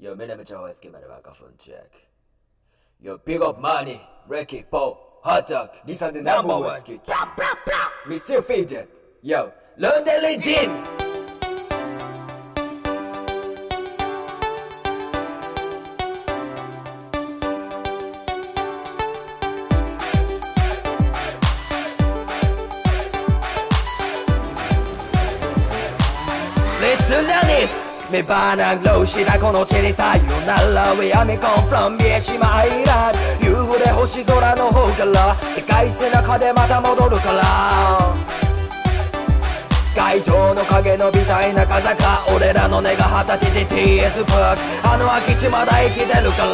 Yo, me name is came out microphone check. Yo, pick up money, Ricky, Paul, Hot Dog. These are the number, number one. Skit. Blah, blah, blah. Me still feed it. Yo, learn the legend. Listen to this. めばなろうしたこの地にさよなら We are me come from 三重島アイラン夕暮れ星空の方からでかい背中でまた戻るから街灯の影のみたいな風か俺らの根が旗てて TS パークあの空き地まだ生きてるか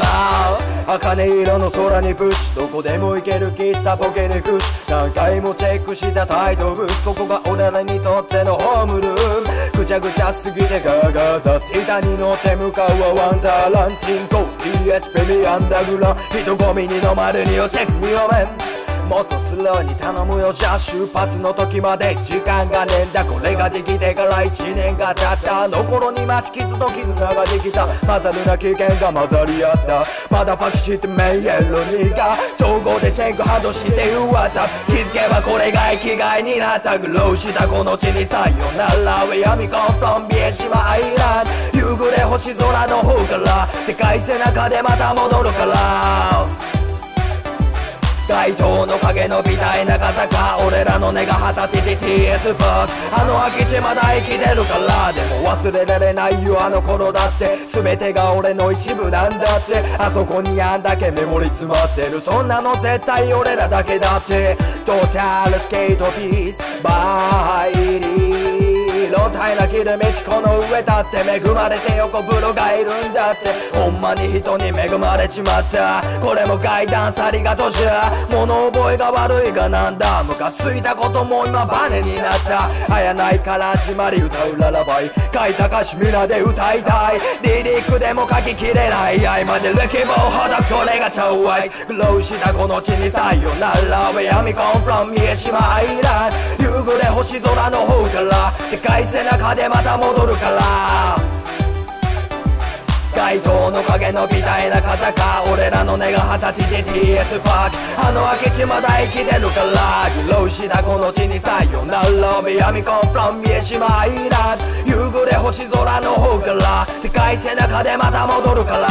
ら茜色の空にプッシュどこでも行ける喫茶ポケネクシュ何回もチェックしたタイトブースここが俺らにとってのホームルームぐちゃぐちゃすぎてガーガーザス板に乗って向かうはワンダーランチンコ。DHPB アンダーグラ。ン人混みに飲まれるよ。チェックミオメン。もっとスローに頼むよ。じゃあ出発の時まで時間がねえんだこれができてから1年が経った。あの頃に増し傷と絆ができた。混ざるな危険が混ざり合った。まだファキしてメイエロニーが総合でシェイクハンドして WhatsApp 気づけばこれが生きがいになったグローしたこの地にさよなら We are me come from 三重島アイラン。夕暮れ星空の方から。でかい背中でまた戻るから。街灯の影のみたいな風か俺らの根が旗てて TS パークあの空き地まだ生きてるからでも忘れられないよあの頃だって。全てが俺の一部なんだって。あそこにあんだけメモリ詰まってる。そんなの絶対俺らだけだって。トータルスケートピースバイリー路体なきる道この上だって恵まれて横風呂がいるんだって。ほんまに人に恵まれちまった。これも階段ありがとじゃ物覚えが悪いがなんだ。ムカついたことも今バネになった。あやないから始まり歌うララバイ。書いた歌詞皆で歌いたい。リリックでも書ききれない。合間でルキボーほどこれが超アイスグローしたこの地にさよなら。Where me come from 三重島アイラン夕暮れ星空の方から。でかい背中でまた戻るから。街灯の影のみたいな風か。俺らの根が旗てて TS パークあの空き地まだ生きてるから。グローしたこの地にさよなら。Me a me come from 三重島アイランド夕暮れ星空の方から。でかい背中でまた戻るから。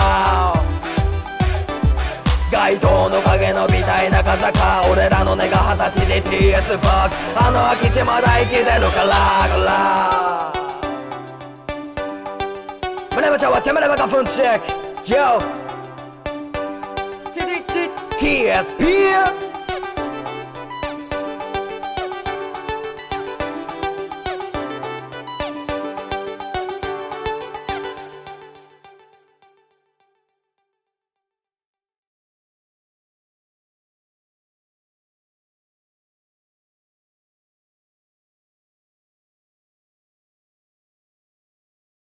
街灯の影のみたいな風か俺らの根が二十歳で TS バックあの空き地まだ生きてるからから。胸もちゃわすけ胸もかフンチェック。Yo TSP